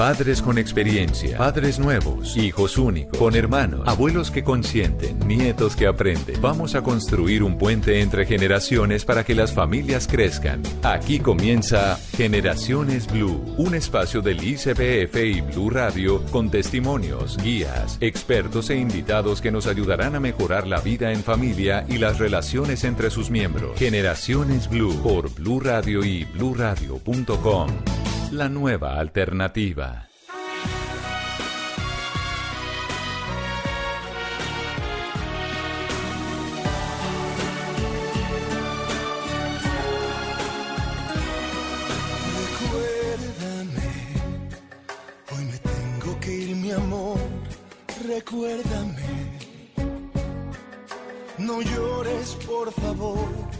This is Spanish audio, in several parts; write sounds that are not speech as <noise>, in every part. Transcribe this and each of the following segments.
Padres con experiencia, padres nuevos, hijos únicos, con hermanos, abuelos que consienten, nietos que aprenden. Vamos a construir un puente entre generaciones para que las familias crezcan. Aquí comienza Generaciones Blue, un espacio del ICBF y Blue Radio con testimonios, guías, expertos e invitados que nos ayudarán a mejorar la vida en familia y las relaciones entre sus miembros. Generaciones Blue por Blue Radio y bluradio.com la nueva alternativa. Me tengo que ir, mi amor. Recuérdame, no llores, por favor.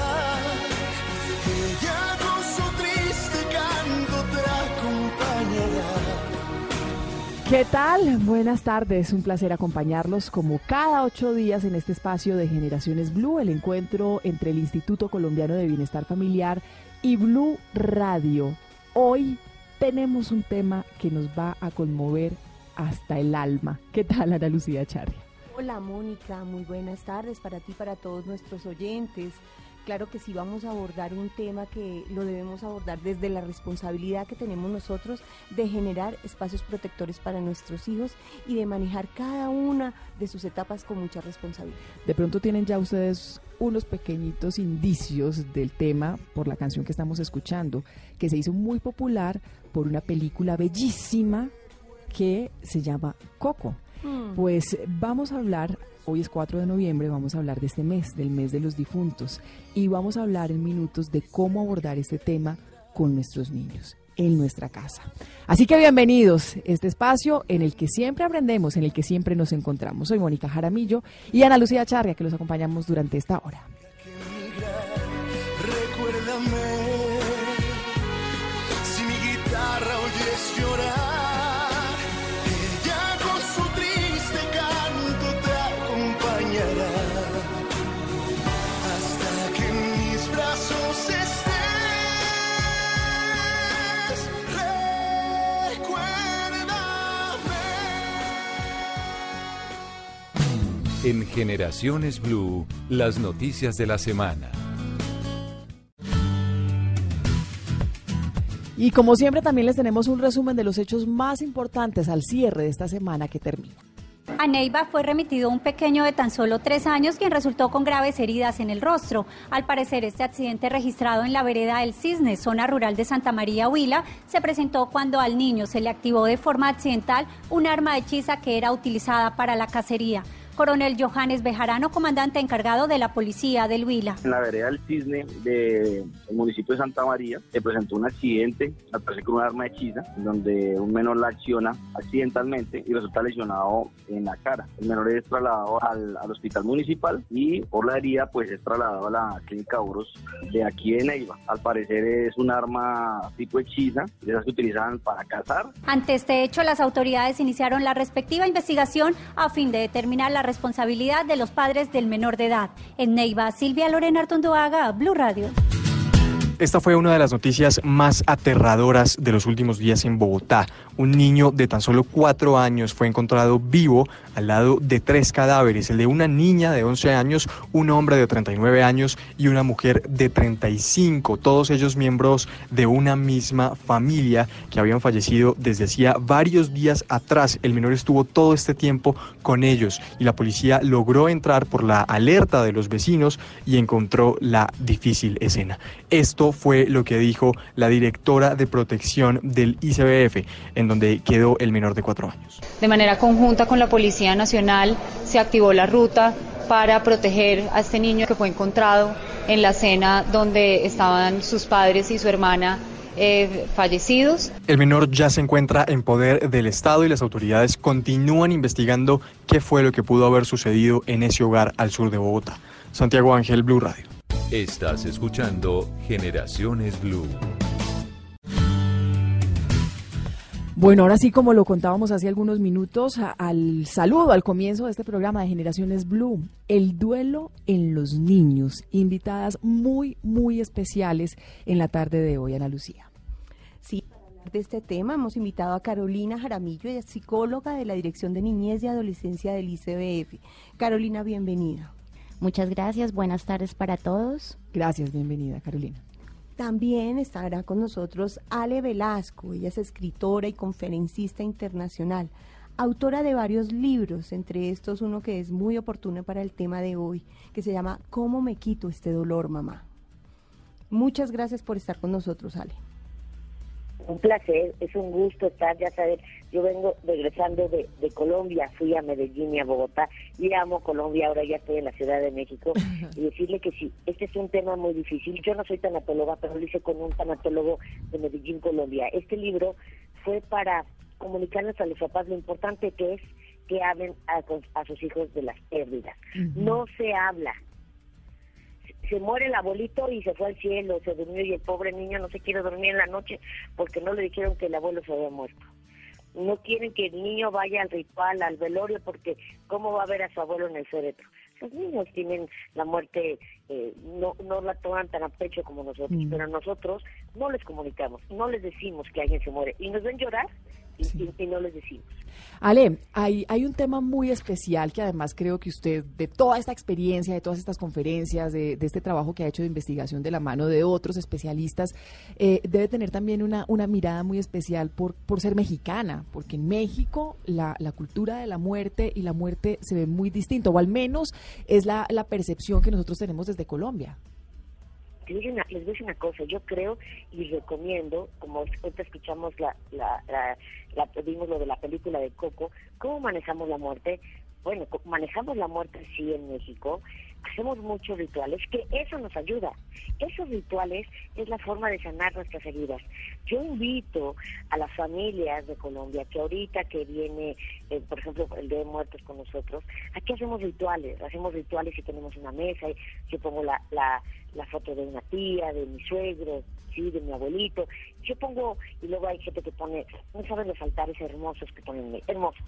¿Qué tal? Buenas tardes, un placer acompañarlos como cada ocho días en este espacio de Generaciones Blue, el encuentro entre el Instituto Colombiano de Bienestar Familiar y Blue Radio. Hoy tenemos un tema que nos va a conmover hasta el alma. ¿Qué tal, Ana Lucía Charria? Hola Mónica, muy buenas tardes para ti, para todos nuestros oyentes. Claro que sí vamos a abordar un tema que lo debemos abordar desde la responsabilidad que tenemos nosotros de generar espacios protectores para nuestros hijos y de manejar cada una de sus etapas con mucha responsabilidad. De pronto tienen ya ustedes unos pequeñitos indicios del tema por la canción que estamos escuchando, que se hizo muy popular por una película bellísima que se llama Coco. Mm. Pues vamos a hablar, hoy es 4 de noviembre, vamos a hablar de este mes, del mes de los difuntos, y vamos a hablar en minutos de cómo abordar este tema con nuestros niños en nuestra casa. Así que bienvenidos a este espacio en el que siempre aprendemos, en el que siempre nos encontramos. Soy Mónica Jaramillo y Ana Lucía Charria, que los acompañamos durante esta hora. Recuérdame En Generaciones Blue, las noticias de la semana. Y como siempre también les tenemos un resumen de los hechos más importantes al cierre de esta semana que termina. A Neiva fue remitido un pequeño de tan solo tres años quien resultó con graves heridas en el rostro. Al parecer, este accidente registrado en la vereda del Cisne, zona rural de Santa María Huila, se presentó cuando al niño se le activó de forma accidental un arma hechiza que era utilizada para la cacería. Coronel Johannes Bejarano, comandante encargado de la policía del Huila. En la vereda del Cisne del municipio de Santa María se presentó un accidente, al parecer con un arma hechiza, donde un menor la acciona accidentalmente y resulta lesionado en la cara. El menor es trasladado al, al hospital municipal y por la herida pues es trasladado a la clínica Uros de aquí de Neiva. Al parecer es un arma tipo hechiza, de esas que utilizan para cazar. Ante este hecho, las autoridades iniciaron la respectiva investigación a fin de determinar la responsabilidad de los padres del menor de edad. En Neiva, Silvia Lorena Artondoaga, Blue Radio. Esta fue una de las noticias más aterradoras de los últimos días en Bogotá. Un niño de tan solo cuatro años fue encontrado vivo al lado de tres cadáveres, el de una niña de 11 años, un hombre de 39 años y una mujer de 35, todos ellos miembros de una misma familia que habían fallecido desde hacía varios días atrás. El menor estuvo todo este tiempo con ellos y la policía logró entrar por la alerta de los vecinos y encontró la difícil escena. Esto fue lo que dijo la directora de protección del ICBF, en donde quedó el menor de cuatro años. De manera conjunta con la Policía Nacional se activó la ruta para proteger a este niño que fue encontrado en la cena donde estaban sus padres y su hermana eh, fallecidos. El menor ya se encuentra en poder del Estado y las autoridades continúan investigando qué fue lo que pudo haber sucedido en ese hogar al sur de Bogotá. Santiago Ángel, Blue Radio. Estás escuchando Generaciones Blue. Bueno, ahora sí, como lo contábamos hace algunos minutos, a- al saludo al comienzo de este programa de Generaciones Blue, el duelo en los niños, invitadas muy, muy especiales en la tarde de hoy, Ana Lucía. Sí, para hablar de este tema hemos invitado a Carolina Jaramillo, ella es psicóloga de la Dirección de Niñez y Adolescencia del ICBF. Carolina, bienvenida. Muchas gracias, buenas tardes para todos. Gracias, bienvenida, Carolina. También estará con nosotros Ale Velasco, ella es escritora y conferencista internacional, autora de varios libros, entre estos uno que es muy oportuno para el tema de hoy, que se llama ¿Cómo me quito este dolor, mamá? Muchas gracias por estar con nosotros, Ale. Un placer, es un gusto estar, ya saber, yo vengo regresando de, de Colombia, fui a Medellín y a Bogotá, y amo Colombia, ahora ya estoy en la Ciudad de México, y decirle que sí, este es un tema muy difícil, yo no soy tanatóloga, pero lo hice con un tanatólogo de Medellín, Colombia. Este libro fue para comunicarles a los papás lo importante que es que hablen a, a sus hijos de las pérdidas. No se habla, se muere el abuelito y se fue al cielo, se durmió y el pobre niño no se quiere dormir en la noche porque no le dijeron que el abuelo se había muerto. No quieren que el niño vaya al ritual, al velorio, porque ¿cómo va a ver a su abuelo en el féretro? Los niños tienen la muerte, eh, no, no la toman tan a pecho como nosotros, Mm. pero nosotros no les comunicamos, no les decimos que alguien se muere y nos ven llorar y, y- y no les decimos. Ale, hay, hay un tema muy especial que además creo que usted, de toda esta experiencia, de todas estas conferencias, de, de este trabajo que ha hecho de investigación de la mano de otros especialistas, eh, debe tener también una, una mirada muy especial por, por ser mexicana, porque en México la, la cultura de la muerte y la muerte se ve muy distinto, o al menos es la, la percepción que nosotros tenemos desde Colombia. Les voy a decir una cosa, yo creo y recomiendo, como ahorita escuchamos la, la, la, la- vimos lo de la película de Coco, ¿cómo manejamos la muerte? Bueno, manejamos la muerte sí en México, hacemos muchos rituales, que eso nos ayuda. Esos rituales es la forma de sanar nuestras heridas. Yo invito a las familias de Colombia, que ahorita que viene, eh, por ejemplo, el Día de Muertos con nosotros, aquí hacemos rituales, hacemos rituales y tenemos una mesa, y yo pongo la, la, la foto de una tía, de mi suegro, sí, de mi abuelito, yo pongo, y luego hay gente que pone, no saben los altares hermosos que ponen, hermosos.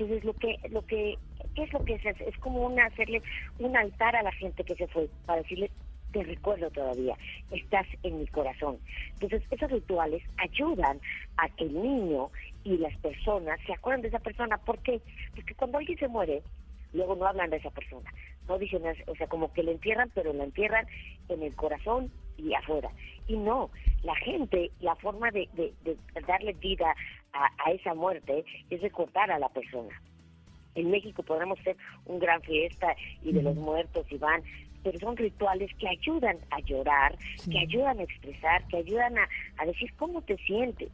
Entonces lo que, lo que, ¿qué es lo que es? Es, como una, hacerle un altar a la gente que se fue, para decirle, te recuerdo todavía, estás en mi corazón. Entonces, esos rituales ayudan a que el niño y las personas se acuerden de esa persona. ¿Por qué? Porque cuando alguien se muere, luego no hablan de esa persona. No dicen, o sea, como que le entierran, pero la entierran en el corazón y afuera. Y no, la gente, la forma de, de- de darle vida a, a esa muerte es recordar a la persona. En México podremos hacer un gran fiesta y de los muertos y van, pero son rituales que ayudan a llorar, que ayudan a expresar, que ayudan a, a decir cómo te sientes.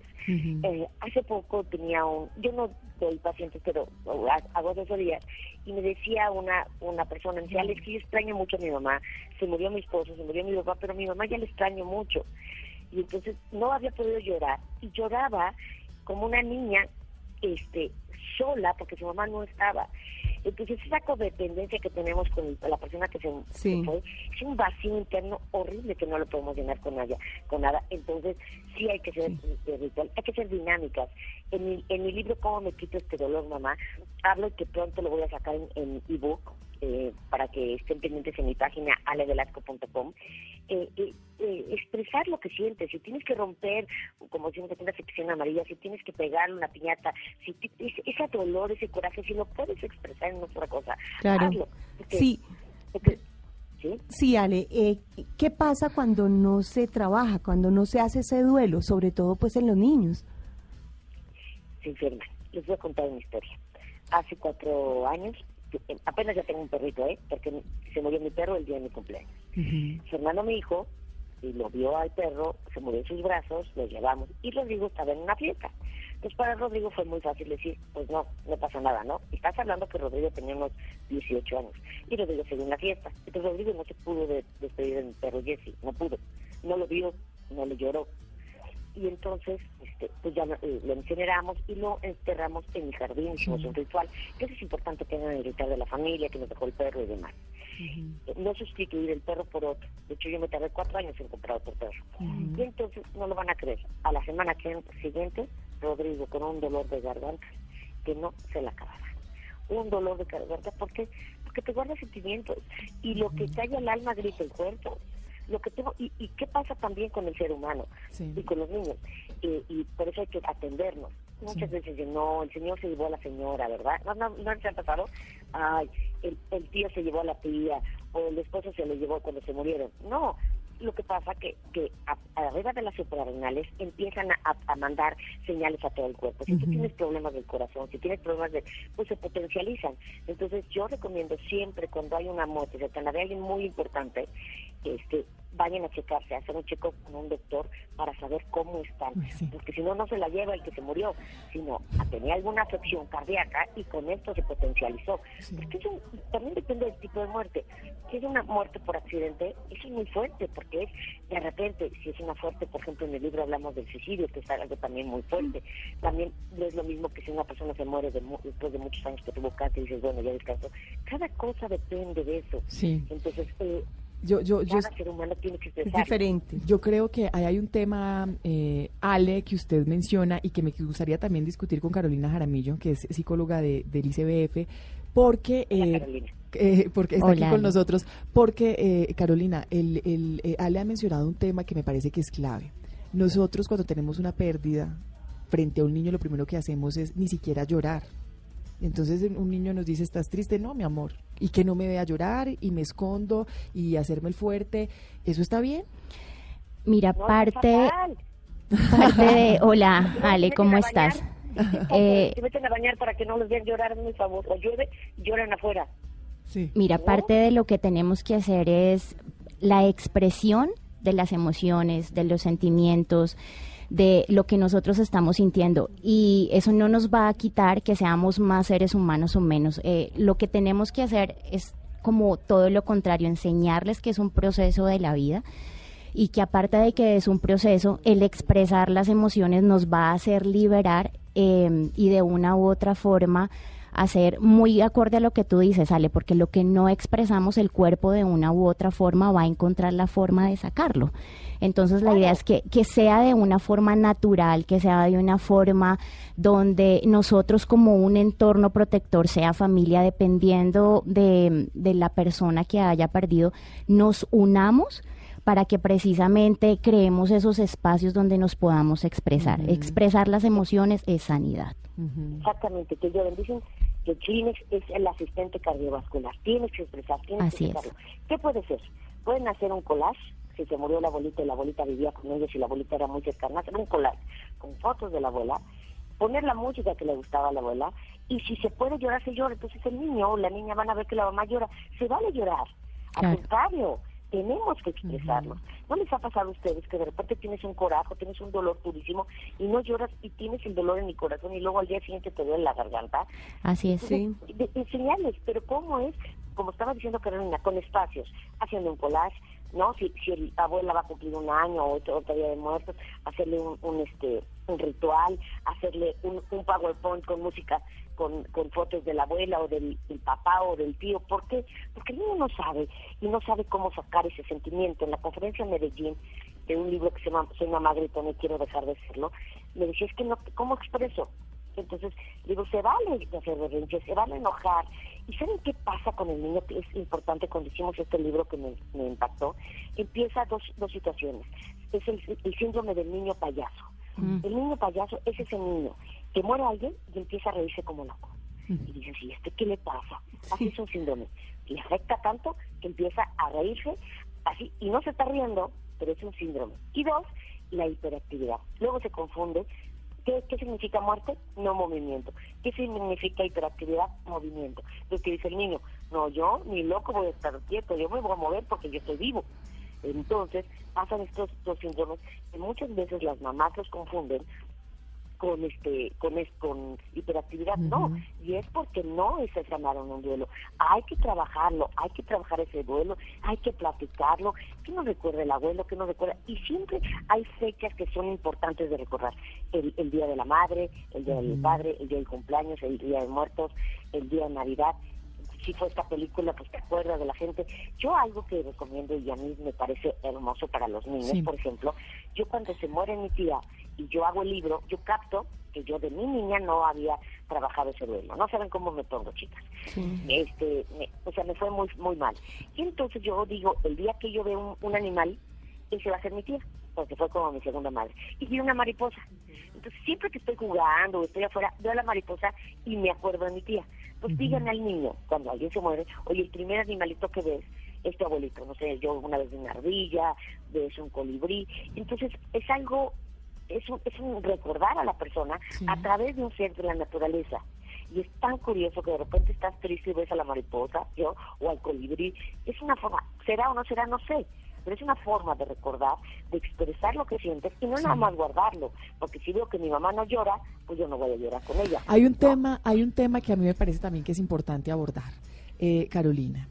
Eh, hace poco tenía un, yo no doy pacientes, pero ha- hago asesorías, y me decía una una persona, me decía, Alex, que yo extraño mucho a mi mamá, se murió mi esposo, se murió mi papá, pero mi mamá ya le extraño mucho. Y entonces no había podido llorar, y lloraba como una niña este sola porque su mamá no estaba. Entonces esa codependencia que tenemos con la persona que se, Sí. fue es un vacío interno horrible que no lo podemos llenar con nada. Con nada. Entonces sí hay que ser eh, ritual, hay que ser dinámicas. En mi, en mi libro Cómo me quito este dolor, mamá, hablo que pronto lo voy a sacar en, en ebook eh, para que estén pendientes en mi página alevelasco.com, eh, eh, eh, expresar lo que sientes. Si tienes que romper, como si no te tengas sección amarilla, si tienes que pegarle una piñata, si ese, dolor, ese coraje, si lo puedes expresar en otra cosa, Claro. hazlo. Porque- Sí. porque- ¿sí? Sí, Ale, eh, ¿qué pasa cuando no se trabaja, cuando no se hace ese duelo, sobre todo pues en los niños? se enferman. Les voy a contar una historia. Hace cuatro años, apenas ya tengo un perrito, ¿eh? Porque se murió mi perro el día de mi cumpleaños. Fernando, mi hijo, y lo vio al perro, se murió en sus brazos, lo llevamos, y Rodrigo estaba en una fiesta. Entonces para Rodrigo fue muy fácil decir, pues no, no pasa nada, ¿no? Estás hablando que Rodrigo tenía unos 18 años, y Rodrigo se dio en la fiesta. Entonces Rodrigo no se pudo de- despedir de mi perro Jesse, no pudo. No lo vio, no le lloró. Y entonces, este, pues ya eh, lo incineramos y lo enterramos en mi jardín, hicimos un ritual. Que eso es importante que hagan el ritual de la familia, que nos dejó el perro y demás no sustituir el perro por otro. De hecho, yo me tardé cuatro años en comprar otro perro. Y entonces, no lo van a creer. A la semana que siguiente, Rodrigo con un dolor de garganta que no se la acababa. Un dolor de garganta, ¿por qué? Porque te guarda sentimientos. Y lo que calla el alma grita el cuerpo. Lo que tengo, y, y qué pasa también con el ser humano y con los niños. Eh, y por eso hay que atendernos. Muchas veces dicen, no, el señor se llevó a la señora, ¿verdad? ¿No, no, no se ha pasado? Ay, el, el tío se llevó a la tía, o el esposo se lo llevó cuando se murieron. No, lo que pasa que, que a- arriba de las suprarrenales empiezan a, mandar señales a todo el cuerpo. Si tú tienes problemas del corazón, si tienes problemas de, pues se potencializan. Entonces yo recomiendo siempre cuando hay una muerte cercana de alguien muy importante, este, vayan a checarse, a hacer un check con un doctor para saber cómo están. Porque si no, no se la lleva el que se murió, sino a tenía alguna afección cardíaca y con esto se potencializó. Porque eso también depende del tipo de muerte. Si es una muerte por accidente, eso es muy fuerte, porque es de repente, si es una fuerte, por ejemplo, en el libro hablamos del suicidio, que es algo también muy fuerte. También no es lo mismo que si una persona se muere de después de muchos años que tuvo cáncer y dices, bueno, ya descansó. Cada cosa depende de eso. Entonces, eh, Yo, yo, yo, cada ser humano tiene que expresar. Yo creo que ahí hay un tema, eh, Ale, que usted menciona y que me gustaría también discutir con Carolina Jaramillo, que es psicóloga de, del ICBF, porque, eh, <laughs> eh, porque está Hola, aquí con Ale. nosotros. Porque, eh, Carolina, el, el, eh, Ale ha mencionado un tema que me parece que es clave. Nosotros cuando tenemos una pérdida frente a un niño, lo primero que hacemos es ni siquiera llorar. Entonces un niño nos dice, ¿estás triste? No, mi amor. Y que no me vea llorar y me escondo y hacerme el fuerte. ¿Eso está bien? Mira, No, parte, parte de... <laughs> Hola, Ale, ¿cómo estás? <laughs> Eh, Se meten a bañar para que no los vean llorar, muy favor. O llueve, lloran afuera. Mira, parte de lo que tenemos que hacer es la expresión de las emociones, de los sentimientos, de lo que nosotros estamos sintiendo. Y eso no nos va a quitar que seamos más seres humanos o menos. Eh, lo que tenemos que hacer es como todo lo contrario, enseñarles que es un proceso de la vida y que aparte de que es un proceso, el expresar las emociones nos va a hacer liberar eh, y de una u otra forma hacer muy acorde a lo que tú dices, Ale, porque lo que no expresamos el cuerpo de una u otra forma va a encontrar la forma de sacarlo. Entonces la idea es que, que sea de una forma natural, que sea de una forma donde nosotros como un entorno protector, sea familia, dependiendo de, de la persona que haya perdido, nos unamos para que precisamente creemos esos espacios donde nos podamos expresar. Expresar las emociones es sanidad. Exactamente, que lloren. Dicen que el Kleenex es el asistente cardiovascular. Tienes que expresar, tienes Así que es. expresarlo. ¿Qué puede ser? Pueden hacer un collage, si se murió la abuelita y la abuelita vivía con ellos y la abuelita era muy cercana, hacer un collage con fotos de la abuela, poner la música que le gustaba a la abuela, y si se puede llorar, se llora. Entonces el niño o la niña van a ver que la mamá llora. Se vale llorar. Al Claro. contrario, tenemos que expresarlo. ¿No les ha pasado a ustedes que de repente tienes un coraje, tienes un dolor durísimo y no lloras y tienes el dolor en el corazón y luego al día siguiente te duele la garganta? Así es. Entonces, de- enseñarles, pero ¿cómo es? Como estaba diciendo Carolina, con espacios, haciendo un collage, ¿no? Si, si el abuela va a cumplir un año o otro, otro día de muertos, hacerle un, un, este un ritual, hacerle un, un PowerPoint con música, con, con fotos de la abuela o del, del papá o del tío. ¿Por qué? Porque el niño no sabe y no sabe cómo sacar ese sentimiento. En la conferencia en Medellín, de un libro que se llama Soy una madre y no quiero dejar de serlo, me decía, es que no, ¿cómo expreso? Entonces, digo, se vale hacer se vale enojar. ¿Y saben qué pasa con el niño? Es importante cuando hicimos este libro que me, me impactó. Empieza dos, dos situaciones. Es el, el síndrome del niño payaso. El niño payaso es ese niño que muere alguien y empieza a reírse como loco. Y dices, ¿y este qué le pasa? Así es un síndrome. Le afecta tanto que empieza a reírse así y no se está riendo, pero es un síndrome. Y dos, la hiperactividad. Luego se confunde. ¿Qué, qué significa muerte? No movimiento. ¿Qué significa hiperactividad? Movimiento. Lo que dice el niño, no, yo ni loco voy a estar quieto, yo me voy a mover porque yo estoy vivo. Entonces pasan estos dos síndromes que muchas veces las mamás los confunden con este con es- con hiperactividad no. Y es porque no se sanaron un duelo. Hay que trabajarlo hay que trabajar ese duelo hay que platicarlo. Que nos recuerda el abuelo que nos recuerda y siempre hay fechas que son importantes de recordar. El, el día de la madre el día del padre el día del cumpleaños el día de muertos el día de navidad si fue esta película, pues te acuerdas de la gente. Yo algo que recomiendo y a mí me parece hermoso para los niños, Sí. por ejemplo, yo cuando se muere mi tía y yo hago el libro, yo capto que yo de mi niña no había trabajado ese duelo. No saben cómo me pongo, chicas. Este, me- o sea, me fue muy muy mal. Y entonces yo digo, el día que yo veo un, un animal, ese va a ser mi tía, porque fue como mi segunda madre. Y vi una mariposa. Entonces, siempre que estoy jugando o estoy afuera, veo a la mariposa y me acuerdo de mi tía. Pues digan al niño, cuando alguien se muere, oye, el primer animalito que ves es tu abuelito. No sé, yo una vez vi una ardilla, ves un colibrí. Entonces, es algo, es un, es un recordar a la persona a través de un ser de la naturaleza. Y es tan curioso que de repente estás triste y ves a la mariposa, yo, o al colibrí. Es una forma, será o no será, no sé, pero es una forma de recordar, de expresar lo que sientes y no nada más guardarlo, porque si veo que mi mamá no llora, pues yo no voy a llorar con ella. Hay un tema, hay un tema que a mí me parece también que es importante abordar, eh, Carolina.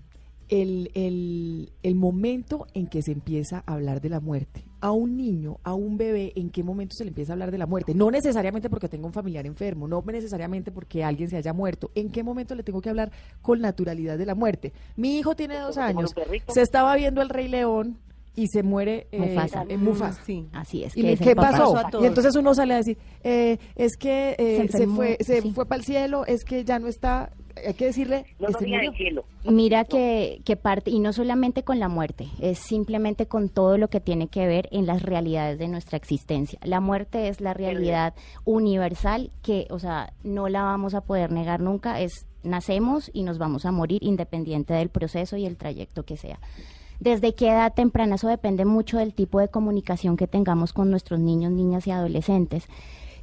El, el, el momento en que se empieza a hablar de la muerte. A un niño, a un bebé, ¿en qué momento se le empieza a hablar de la muerte? No necesariamente porque tenga un familiar enfermo, no necesariamente porque alguien se haya muerto. ¿En qué momento le tengo que hablar con naturalidad de la muerte? Mi hijo tiene dos años, se estaba viendo el Rey León y se muere eh, Mufasa. eh, Mufasa. Así es. ¿Y que es el qué pasó? Y entonces uno sale a decir, eh, es que eh, Se fue, se sí. fue para el cielo, es que ya no está, hay que decirle, No este murió. cielo. Mira que, que parte, y no solamente con la muerte, es simplemente con todo lo que tiene que ver en las realidades de nuestra existencia. La muerte es la realidad universal que, o sea, no la vamos a poder negar nunca, es nacemos y nos vamos a morir independiente del proceso y el trayecto que sea. Desde qué edad temprana, eso depende mucho del tipo de comunicación que tengamos con nuestros niños, niñas y adolescentes.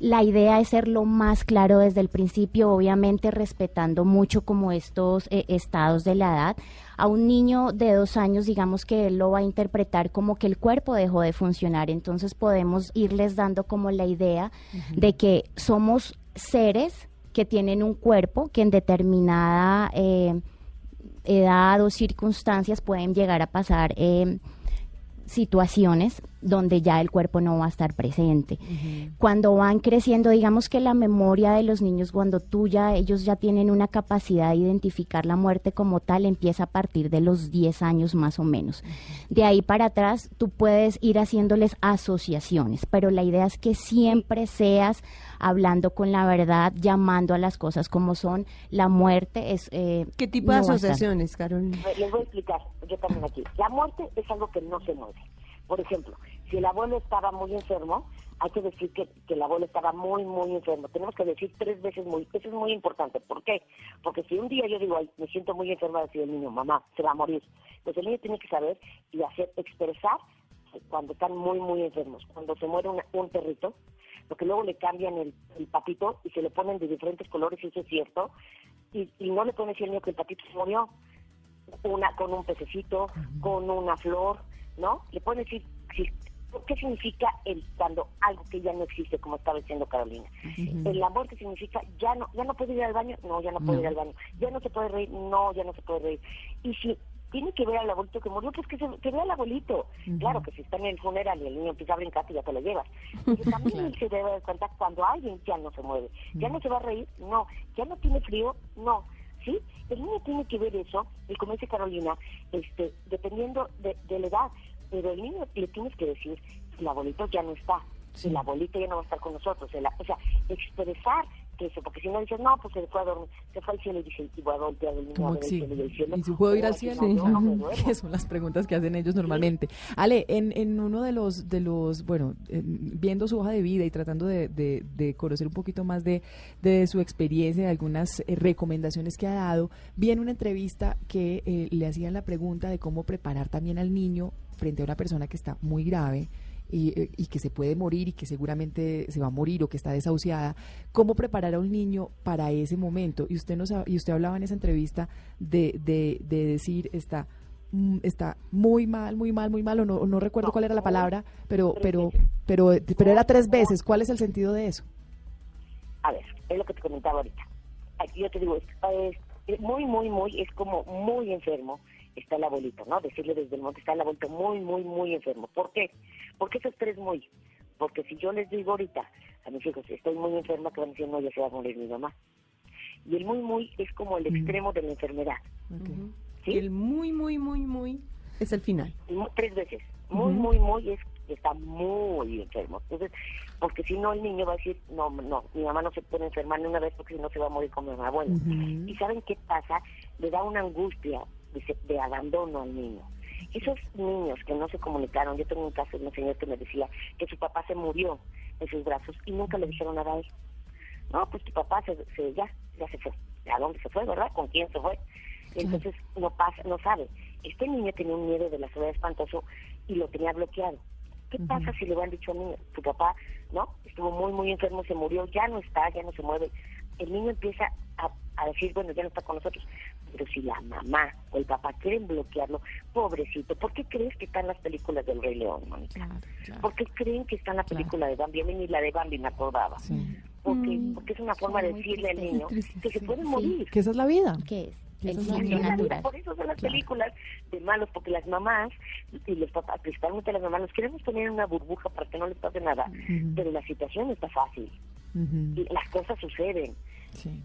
La idea es ser lo más claro desde el principio, obviamente respetando mucho como estos eh, estados de la edad. A un niño de dos años, digamos que él lo va a interpretar como que el cuerpo dejó de funcionar, entonces podemos irles dando como la idea de que somos seres que tienen un cuerpo que en determinada eh, edad o circunstancias pueden llegar a pasar eh, situaciones donde ya el cuerpo no va a estar presente. Cuando van creciendo, digamos que la memoria de los niños, cuando tú ya, ellos ya tienen una capacidad de identificar la muerte como tal, empieza a partir de los 10 años más o menos. De ahí para atrás, tú puedes ir haciéndoles asociaciones, pero la idea es que siempre seas hablando con la verdad, llamando a las cosas como son. La muerte es... eh, ¿Qué tipo de no asociaciones, Carolina? Les voy a explicar, yo también aquí. La muerte es algo que no se mueve. Por ejemplo, si el abuelo estaba muy enfermo, hay que decir que, que el abuelo estaba muy, muy enfermo. Tenemos que decir tres veces muy, eso es muy importante. ¿Por qué? Porque si un día yo digo, Ay, me siento muy enferma, decir el niño, mamá, se va a morir. Pues el niño tiene que saber y hacer, expresar cuando están muy, muy enfermos. Cuando se muere una- un perrito, porque luego le cambian el, el patito y se le ponen de diferentes colores, y eso es cierto, y, y no le decir al niño que el patito se murió una con un pececito, con una flor, ¿no? Le pueden decir si- qué significa el cuando algo que ya no existe, como estaba diciendo Carolina. El amor que significa ya no ya no puede ir al baño, no, ya no puede ir al baño. Ya no se puede reír, no, ya no se puede reír. Y si tiene que ver al abuelito que murió, pues que, se, que vea al abuelito. Claro que si está en el funeral y el niño empieza a brincar, pues ya te lo llevas. <laughs> Pero también se debe dar cuenta cuando alguien ya no se mueve. Ya no se va a reír, no. Ya no tiene frío, no. ¿Sí? El niño tiene que ver eso, y como dice Carolina, este, dependiendo de, de la edad. Pero el niño le tienes que decir, el abuelito ya no está, el abuelito ya no va a estar con nosotros. el o sea, expresar eso, porque si no dices, no, pues se fue a dormir, se fue al cielo y dice, y voy a voltear el niño a el sí. cielo y el cielo. ¿Y si puedo ir al cielo? no, yo no. <laughs> Que son las preguntas que hacen ellos normalmente. Ale, en, en uno de los, de los bueno, en- viendo su hoja de vida y tratando de, de- de conocer un poquito más de, de su experiencia, de algunas eh, recomendaciones que ha dado, vi en una entrevista que eh, le hacían la pregunta de cómo preparar también al niño frente a una persona que está muy grave y, eh, y que se puede morir y que seguramente se va a morir o que está desahuciada, cómo preparar a un niño para ese momento. Y usted nos y usted hablaba en esa entrevista de, de, de decir está mm, está muy mal, muy mal, muy mal, o no, no recuerdo cuál era la palabra, pero pero pero pero era tres veces. ¿Cuál es el sentido de eso? A ver, es lo que te comentaba ahorita. Aquí yo te digo, es- es muy, muy, muy, es como muy enfermo está el abuelito, ¿no? Decirle desde el monte, está el abuelito muy, muy, muy enfermo. ¿Por qué? Porque esos tres muy. Porque si yo les digo ahorita a mis hijos, estoy muy enferma, que van a decir, no, ya se va a morir mi mamá. Y el muy, muy es como el extremo de la enfermedad. ¿sí? El muy, muy, muy, muy es el final. Tres veces. Muy, Ujú. muy, muy es que está muy enfermo. Entonces, porque si no el niño va a decir, no, no, mi mamá no se puede enfermar ni una vez porque si no se va a morir con mi mamá. Bueno, ¿y saben qué pasa? Le da una angustia de, se- de abandono al niño. Esos niños que no se comunicaron, yo tengo un caso de un señor que me decía que su papá se murió en sus brazos y nunca le dijeron nada a él. No, pues tu papá se, se- ya, ya se fue. ¿A dónde se fue, verdad? ¿Con quién se fue? Entonces no pasa, no sabe. Este niño tenía un miedo de la soledad espantoso y lo tenía bloqueado. ¿Qué pasa si le hubieran dicho al niño, tu papá, no, estuvo muy, muy enfermo, se murió, ya no está, ya no se mueve? El niño empieza a, a decir, bueno, ya no está con nosotros. Pero si la mamá o el papá quieren bloquearlo, pobrecito, ¿por qué crees que están las películas del Rey León, Mónica? ¿Por qué creen que está en la película de Bambi? A mí ni la de Bambi me acordaba. Porque, porque es una forma de decirle al niño que se puede morir. Que esa es la vida. ¿Qué es? Natural. Por eso son las películas de malos, porque las mamás y los papás, principalmente las mamás, nos queremos poner en una burbuja para que no les pase nada, pero la situación no está fácil. Y las cosas suceden,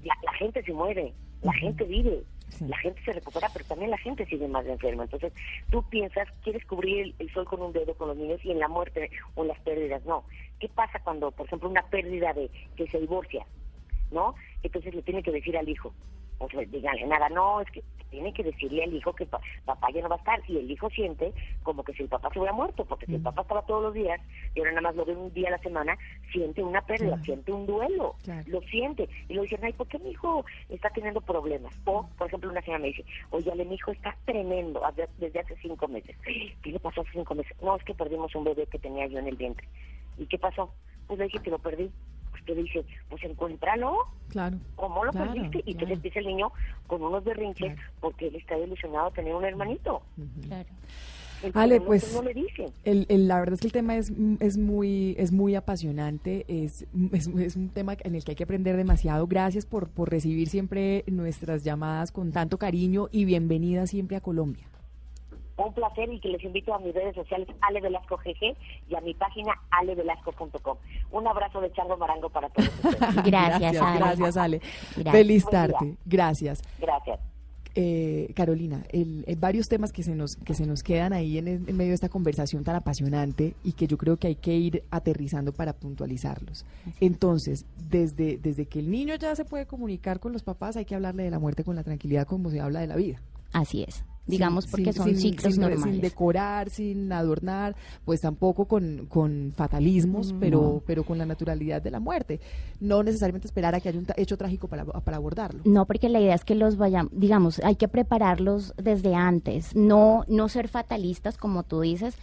la, la gente se muere, la gente vive, la gente se recupera, pero también la gente sigue más enferma. Entonces, tú piensas, quieres cubrir el, sol con un dedo con los niños y en la muerte o las pérdidas, no. ¿Qué pasa cuando, por ejemplo, una pérdida de que se divorcia, no? Entonces le tiene que decir al hijo, o sea, díganle nada, no, es que tiene que decirle al hijo que pa- papá ya no va a estar, y el hijo siente como que si el papá se hubiera muerto, porque si el papá estaba todos los días, y ahora nada más lo ve un día a la semana, siente una pérdida, siente un duelo, lo siente, y lo dicen, ay, ¿por qué mi hijo está teniendo problemas? O, por ejemplo, una señora me dice, oye, mi hijo está tremendo desde hace cinco meses. ¿Qué le pasó hace cinco meses? No, es que perdimos un bebé que tenía yo en el vientre. ¿Y qué pasó? Pues le dije que lo perdí. Usted dice, pues encuéntralo. Claro. ¿Cómo lo Claro, perdiste? Y entonces empieza el niño con unos berrinches porque él está ilusionado de tener un hermanito. Claro. Ale, pues no le dicen. el, el- la verdad es que el tema es, es muy es muy apasionante, es, es, es un tema en el que hay que aprender demasiado. Gracias por, por recibir siempre nuestras llamadas con tanto cariño y bienvenida siempre a Colombia. Un placer y que les invito a mis redes sociales Ale Velasco GG y a mi página alevelasco.com. Un abrazo de Chango Marango para todos <laughs> ustedes. Gracias, Ale. Gracias, Ale. Gracias. Feliz tarde. Gracias. Gracias. Eh, Carolina, el, varios temas que se nos que se nos quedan ahí en, en medio de esta conversación tan apasionante y que yo creo que hay que ir aterrizando para puntualizarlos. Entonces, desde desde que el niño ya se puede comunicar con los papás, hay que hablarle de la muerte con la tranquilidad como se habla de la vida. Así es. Digamos Sin- porque son sin- ciclos sin, normales. sin decorar, sin adornar, pues tampoco con, con fatalismos, Mm, pero, pero con la naturalidad de la muerte. No necesariamente esperar a que haya un hecho trágico para, para abordarlo. No, porque la idea es que los vayamos, digamos, hay que prepararlos desde antes, no, no ser fatalistas, como tú dices,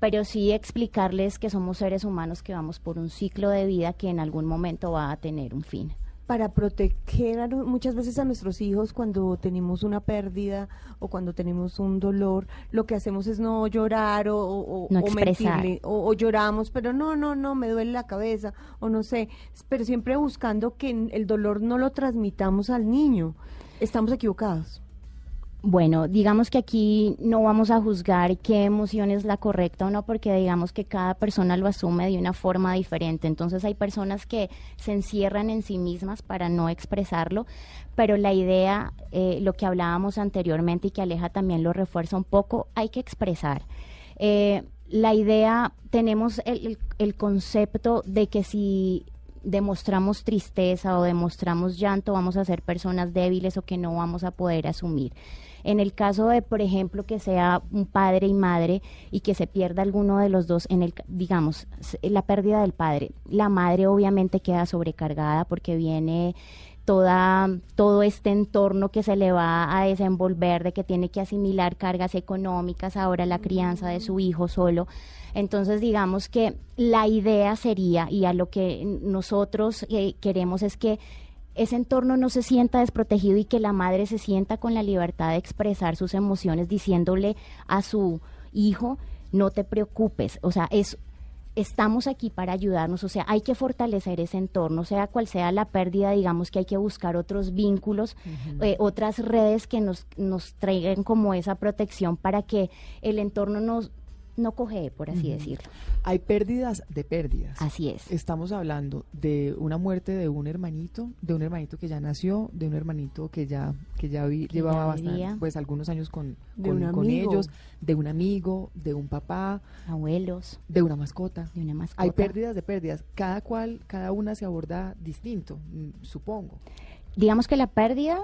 pero sí explicarles que somos seres humanos que vamos por un ciclo de vida que en algún momento va a tener un fin. Para proteger a muchas veces a nuestros hijos cuando tenemos una pérdida o cuando tenemos un dolor, lo que hacemos es no llorar o, o, No o expresar. mentirle, o, o lloramos, pero no, no, no, me duele la cabeza o no sé, pero siempre buscando que el dolor no lo transmitamos al niño. Estamos equivocados. Bueno, digamos que aquí no vamos a juzgar qué emoción es la correcta o no, porque digamos que cada persona lo asume de una forma diferente. Entonces hay personas que se encierran en sí mismas para no expresarlo, pero la idea, eh, lo que hablábamos anteriormente y que Aleja también lo refuerza un poco, hay que expresar. Eh, la idea, tenemos el, concepto de que si demostramos tristeza o demostramos llanto, vamos a ser personas débiles o que no vamos a poder asumir. En el caso de, por ejemplo, que sea un padre y madre y que se pierda alguno de los dos, en el, digamos, la pérdida del padre, la madre obviamente queda sobrecargada porque viene toda, todo este entorno que se le va a desenvolver, de que tiene que asimilar cargas económicas, ahora la crianza de su hijo solo. Entonces, digamos que la idea sería, y a lo que nosotros eh, queremos es que ese entorno no se sienta desprotegido y que la madre se sienta con la libertad de expresar sus emociones diciéndole a su hijo, no te preocupes, o sea, es estamos aquí para ayudarnos, o sea, hay que fortalecer ese entorno, sea cual sea la pérdida, digamos que hay que buscar otros vínculos, eh, otras redes que nos, nos traigan como esa protección para que el entorno nos no coge, por así decirlo. Hay pérdidas de pérdidas. Así es. Estamos hablando de una muerte de un hermanito, de un hermanito que ya nació, de un hermanito que ya que ya vi- Que llevaba ya bastante, pues algunos años con, con, ellos, de un amigo, de un papá, abuelos, de una mascota. de una mascota. Hay pérdidas de pérdidas. Cada cual, cada una se aborda distinto, mm, supongo. digamos que la pérdida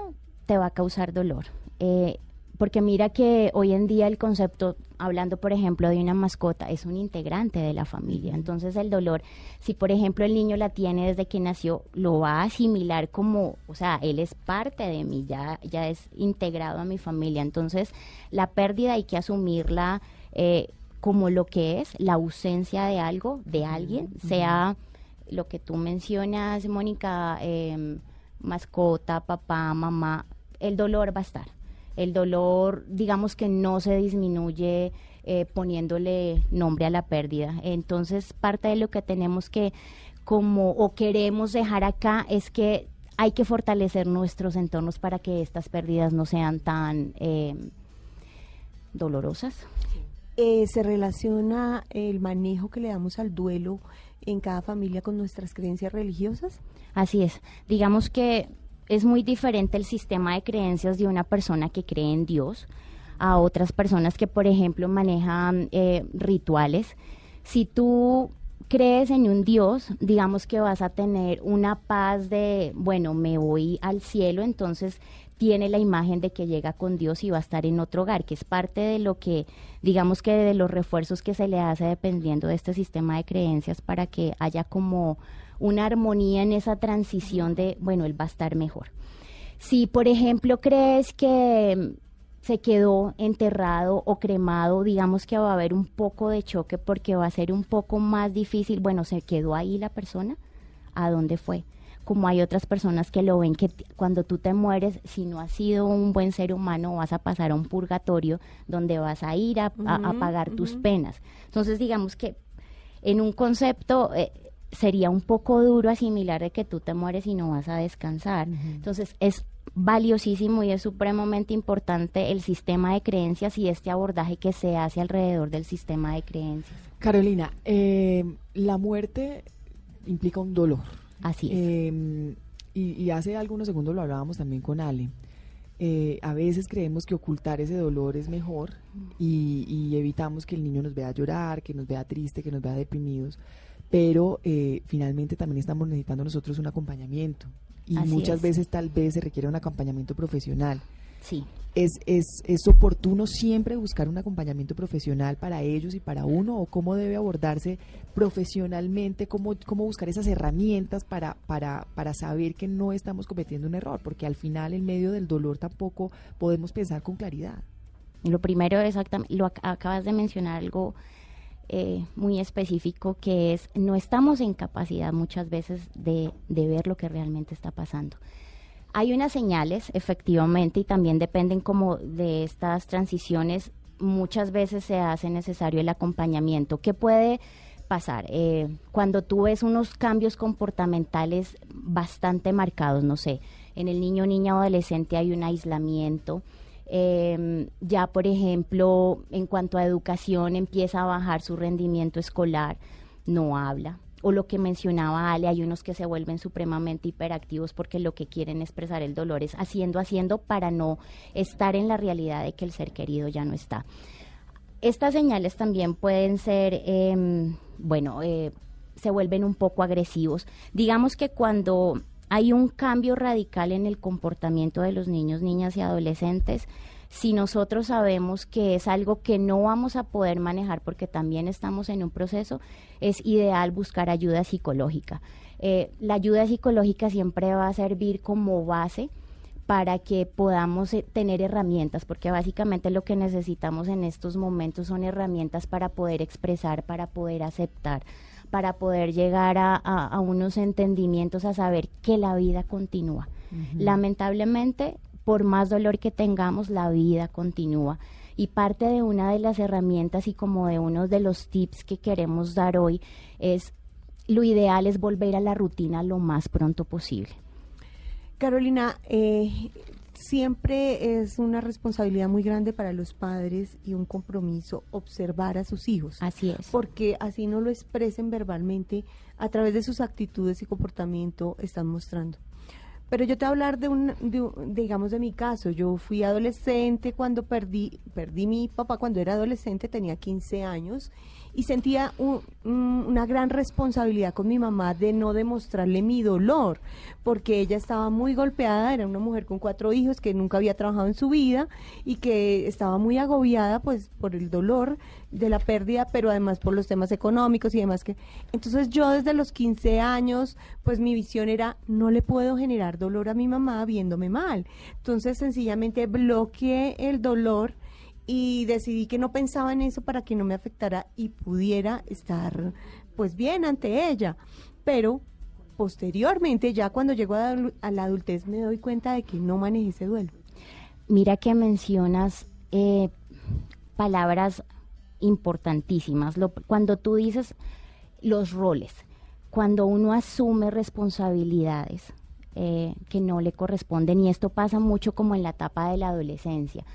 te va a causar dolor. Eh, porque mira que hoy en día el concepto, hablando por ejemplo de una mascota, es un integrante de la familia. Entonces el dolor, si por ejemplo el niño la tiene desde que nació, lo va a asimilar como, o sea, él es parte de mí, ya, ya es integrado a mi familia. Entonces la pérdida hay que asumirla eh, como lo que es, la ausencia de algo, de alguien, sea lo que tú mencionas, Mónica, em, mascota, papá, mamá, el dolor va a estar. El dolor, digamos que no se disminuye eh, poniéndole nombre a la pérdida. Entonces, parte de lo que tenemos que, como, o queremos dejar acá, es que hay que fortalecer nuestros entornos para que estas pérdidas no sean tan em, dolorosas. Eh, se relaciona el manejo que le damos al duelo en cada familia con nuestras creencias religiosas. Así es. Digamos que es muy diferente el sistema de creencias de una persona que cree en Dios a otras personas que, por ejemplo, manejan eh, rituales. Si tú crees en un Dios, digamos que vas a tener una paz de, bueno, me voy al cielo, entonces tiene la imagen de que llega con Dios y va a estar en otro hogar, que es parte de lo que, digamos que de los refuerzos que se le hace dependiendo de este sistema de creencias para que haya como una armonía en esa transición de, bueno, él va a estar mejor. Si, por ejemplo, crees que mm, se quedó enterrado o cremado, digamos que va a haber un poco de choque porque va a ser un poco más difícil, bueno, se quedó ahí la persona, ¿a dónde fue? Como hay otras personas que lo ven que cuando tú te mueres, si no has sido un buen ser humano, vas a pasar a un purgatorio donde vas a ir a, a- a Ujú, pagar tus penas. Entonces, digamos que en un concepto eh, sería un poco duro asimilar de que tú te mueres y no vas a descansar. Entonces es valiosísimo y es supremamente importante el sistema de creencias y este abordaje que se hace alrededor del sistema de creencias. Carolina, eh, la muerte implica un dolor. Así es. Eh, y, y hace algunos segundos lo hablábamos también con Ale. Eh, a veces creemos que ocultar ese dolor es mejor y, y evitamos que el niño nos vea llorar, que nos vea triste, que nos vea deprimidos, pero eh, finalmente también estamos necesitando nosotros un acompañamiento y Así muchas es. veces tal vez se requiere un acompañamiento profesional. Sí. ¿Es, es, ¿Es oportuno siempre buscar un acompañamiento profesional para ellos y para uno? ¿O cómo debe abordarse profesionalmente? ¿Cómo, cómo buscar esas herramientas para, para, para saber que no estamos cometiendo un error? Porque al final, en medio del dolor, tampoco podemos pensar con claridad. Lo primero, exactamente, lo ac- acabas de mencionar algo eh, muy específico que es, no estamos en capacidad muchas veces de, ver lo que realmente está pasando. Hay unas señales, efectivamente, y también dependen como de estas transiciones. Muchas veces se hace necesario el acompañamiento. ¿Qué puede pasar? Eh, cuando tú ves unos cambios comportamentales bastante marcados, no sé, en el niño, niña o adolescente hay un aislamiento. Eh, ya, por ejemplo, en cuanto a educación, empieza a bajar su rendimiento escolar, no habla. O lo que mencionaba Ale, hay unos que se vuelven supremamente hiperactivos porque lo que quieren expresar el dolor es haciendo, haciendo para no estar en la realidad de que el ser querido ya no está. Estas señales también pueden ser, em, bueno, eh, se vuelven un poco agresivos. Digamos que cuando hay un cambio radical en el comportamiento de los niños, niñas y adolescentes, si nosotros sabemos que es algo que no vamos a poder manejar porque también estamos en un proceso, es ideal buscar ayuda psicológica. Eh, la ayuda psicológica siempre va a servir como base para que podamos eh, tener herramientas, porque básicamente lo que necesitamos en estos momentos son herramientas para poder expresar, para poder aceptar, para poder llegar a, a- a unos entendimientos, a saber que la vida continúa. Lamentablemente, por más dolor que tengamos, la vida continúa. Y parte de una de las herramientas y como de uno de los tips que queremos dar hoy es lo ideal es volver a la rutina lo más pronto posible. Carolina, eh, siempre es una responsabilidad muy grande para los padres y un compromiso observar a sus hijos. Así es. Porque así no lo expresen verbalmente, a través de sus actitudes y comportamiento están mostrando. Pero yo te voy a hablar de un, de un- digamos, de mi caso. Yo fui adolescente cuando perdí, perdí mi papá cuando era adolescente, tenía 15 años, y sentía un- un- una gran responsabilidad con mi mamá de no demostrarle mi dolor, porque ella estaba muy golpeada, era una mujer con cuatro hijos que nunca había trabajado en su vida y que estaba muy agobiada pues por el dolor de la pérdida, pero además por los temas económicos y demás que entonces yo desde los 15 años, pues mi visión era no le puedo generar dolor a mi mamá viéndome mal. Entonces sencillamente bloqueé el dolor y decidí que no pensaba en eso para que no me afectara y pudiera estar pues bien ante ella. Pero posteriormente, ya cuando llego a, la- adultez, me doy cuenta de que no manejé ese duelo. Mira que mencionas eh, palabras importantísimas. Lo- cuando tú dices los roles, cuando uno asume responsabilidades eh, que no le corresponden, y esto pasa mucho como en la etapa de la adolescencia,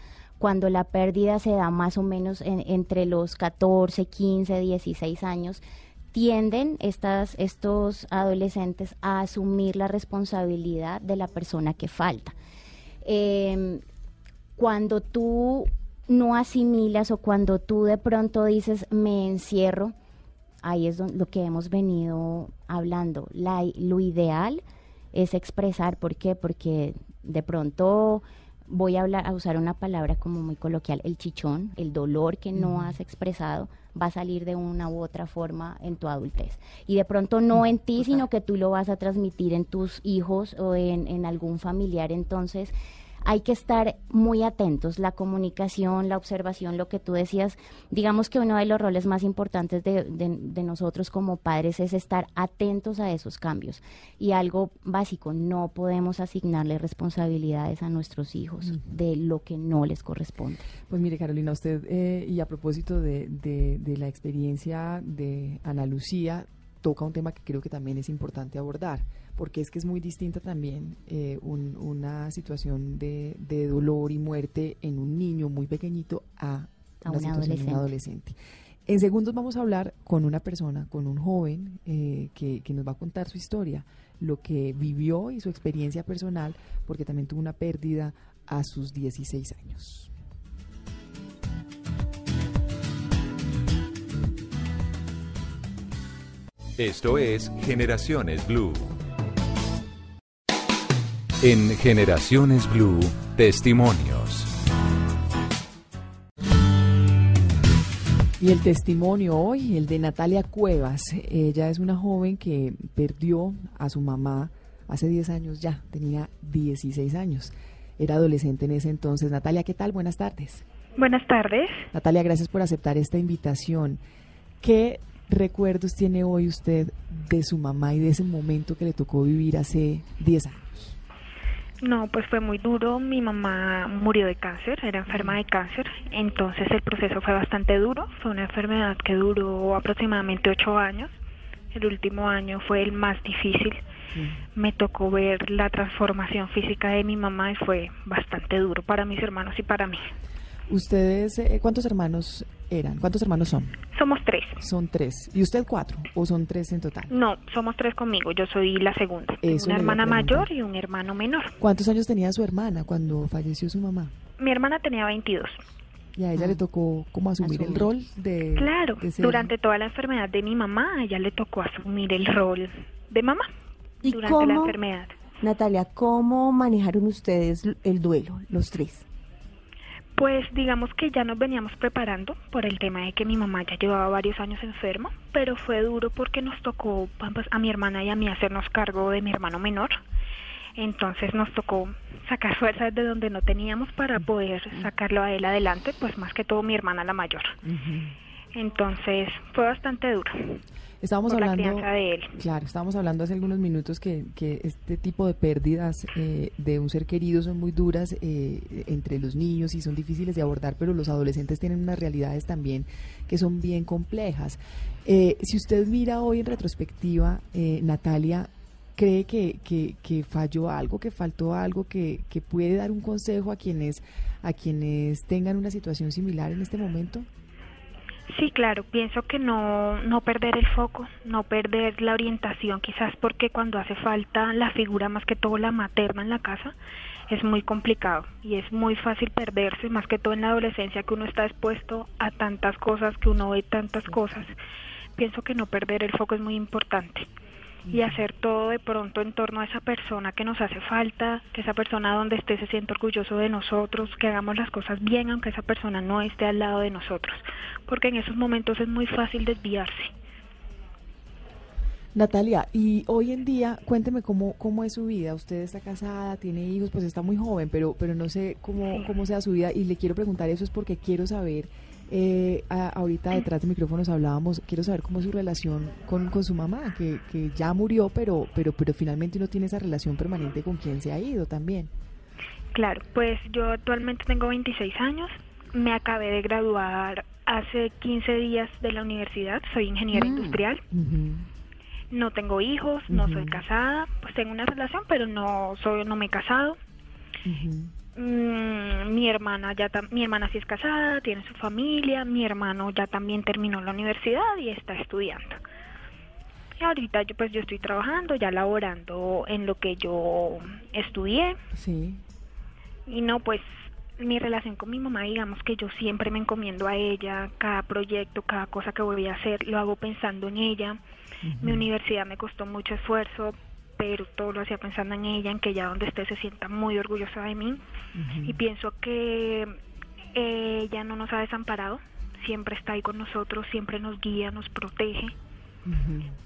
cuando la pérdida se da más o menos en- entre los 14, 15, 16 años, tienden estas, estos adolescentes a asumir la responsabilidad de la persona que falta. Em, cuando tú no asimilas o cuando tú de pronto dices me encierro, ahí es lo que hemos venido hablando. La- lo ideal es expresar, ¿por qué? Porque de pronto voy a hablar, a usar una palabra como muy coloquial, el chichón, el dolor que no has expresado va a salir de una u otra forma en tu adultez. Y de pronto no en ti, sino que tú lo vas a transmitir en tus hijos o en, en algún familiar. Entonces, hay que estar muy atentos. La comunicación, la observación, lo que tú decías, digamos que uno de los roles más importantes de, de- de nosotros como padres es estar atentos a esos cambios. Y algo básico, no podemos asignarle responsabilidades a nuestros hijos de lo que no les corresponde. Pues mire, Carolina, usted, eh, y a propósito de, de- de la experiencia de Ana Lucía, toca un tema que creo que también es importante abordar, porque es que es muy distinta también eh, un- una situación de, de dolor y muerte en un niño muy pequeñito a, A una un situación en un adolescente. En segundos vamos a hablar con una persona, con un joven eh, que, que nos va a contar su historia, lo que vivió y su experiencia personal, porque también tuvo una pérdida a sus 16 años. Esto es Generaciones Blue. En Generaciones Blue, testimonios. Y el testimonio hoy, el de Natalia Cuevas. Ella es una joven que perdió a su mamá hace 10 años ya, tenía 16 años. Era adolescente en ese entonces. Natalia, ¿qué tal? Buenas tardes. Buenas tardes. Natalia, gracias por aceptar esta invitación. ¿Qué recuerdos tiene hoy usted de su mamá y de ese momento que le tocó vivir hace 10 años? No, pues fue muy duro. Mi mamá murió de cáncer, era enferma de cáncer, entonces el proceso fue bastante duro. Fue una enfermedad que duró aproximadamente ocho años. El último año fue el más difícil. Me tocó ver la transformación física de mi mamá y fue bastante duro para mis hermanos y para mí. ¿Ustedes eh, cuántos hermanos eran? ¿Cuántos hermanos son? Somos tres. Son tres. ¿Y usted cuatro? ¿O son tres en total? No, somos tres conmigo. Yo soy la segunda. Eso una hermana mayor y un hermano menor. ¿Cuántos años tenía su hermana cuando falleció su mamá? Mi hermana tenía 22. Y a ella le tocó como asumir el rol de... Claro, de ser- durante toda la enfermedad de mi mamá, a ella le tocó asumir el rol de mamá ¿Y durante la cómo- enfermedad. Natalia, ¿cómo manejaron ustedes el duelo, los tres? Pues digamos que ya nos veníamos preparando por el tema de que mi mamá ya llevaba varios años enferma, pero fue duro porque nos tocó pues, a mi hermana y a mí hacernos cargo de mi hermano menor. Entonces nos tocó sacar fuerzas de donde no teníamos para poder sacarlo a él adelante, pues más que todo mi hermana la mayor. Entonces fue bastante duro. Estábamos por la hablando, crianza de él. claro, estábamos hablando hace algunos minutos que, que este tipo de pérdidas eh, de un ser querido son muy duras eh, entre los niños y son difíciles de abordar, pero los adolescentes tienen unas realidades también que son bien complejas. Eh, si usted mira hoy en retrospectiva, eh, Natalia, ¿cree que, que, que falló algo, que faltó algo, que, que puede dar un consejo a quienes, a quienes tengan una situación similar en este momento? Sí, claro, pienso que no, no perder el foco, no perder la orientación, quizás porque cuando hace falta la figura, más que todo la materna en la casa, es muy complicado y es muy fácil perderse, más que todo en la adolescencia que uno está expuesto a tantas cosas, que uno ve tantas cosas. Pienso que no perder el foco es muy importante y hacer todo de pronto en torno a esa persona que nos hace falta, que esa persona donde esté se sienta orgulloso de nosotros, que hagamos las cosas bien aunque esa persona no esté al lado de nosotros, porque en esos momentos es muy fácil desviarse. Natalia, y hoy en día, cuénteme cómo, cómo es su vida. Usted está casada, tiene hijos, pues está muy joven, pero, pero no sé cómo, cómo sea su vida. Y le quiero preguntar eso es porque quiero saber, eh, a- ahorita detrás de micrófonos hablábamos, quiero saber cómo es su relación con, con su mamá, que, que ya murió, pero, pero, pero finalmente uno tiene esa relación permanente con quien se ha ido también. Claro, pues yo actualmente tengo 26 años, me acabé de graduar hace 15 días de la universidad, soy ingeniera industrial. No tengo hijos, no soy casada, pues tengo una relación, pero no soy no me he casado. Mi hermana ya mi hermana sí es casada, tiene su familia, mi hermano ya también terminó la universidad y está estudiando. Y ahorita yo pues yo estoy trabajando, ya laborando en lo que yo estudié Sí. y no pues mi relación con mi mamá digamos que yo siempre me encomiendo a ella, cada proyecto, cada cosa que voy a hacer lo hago pensando en ella. Mi universidad me costó mucho esfuerzo, pero todo lo hacía pensando en ella, en que ella donde esté se sienta muy orgullosa de mí. Y pienso que ella no nos ha desamparado, siempre está ahí con nosotros, siempre nos guía, nos protege.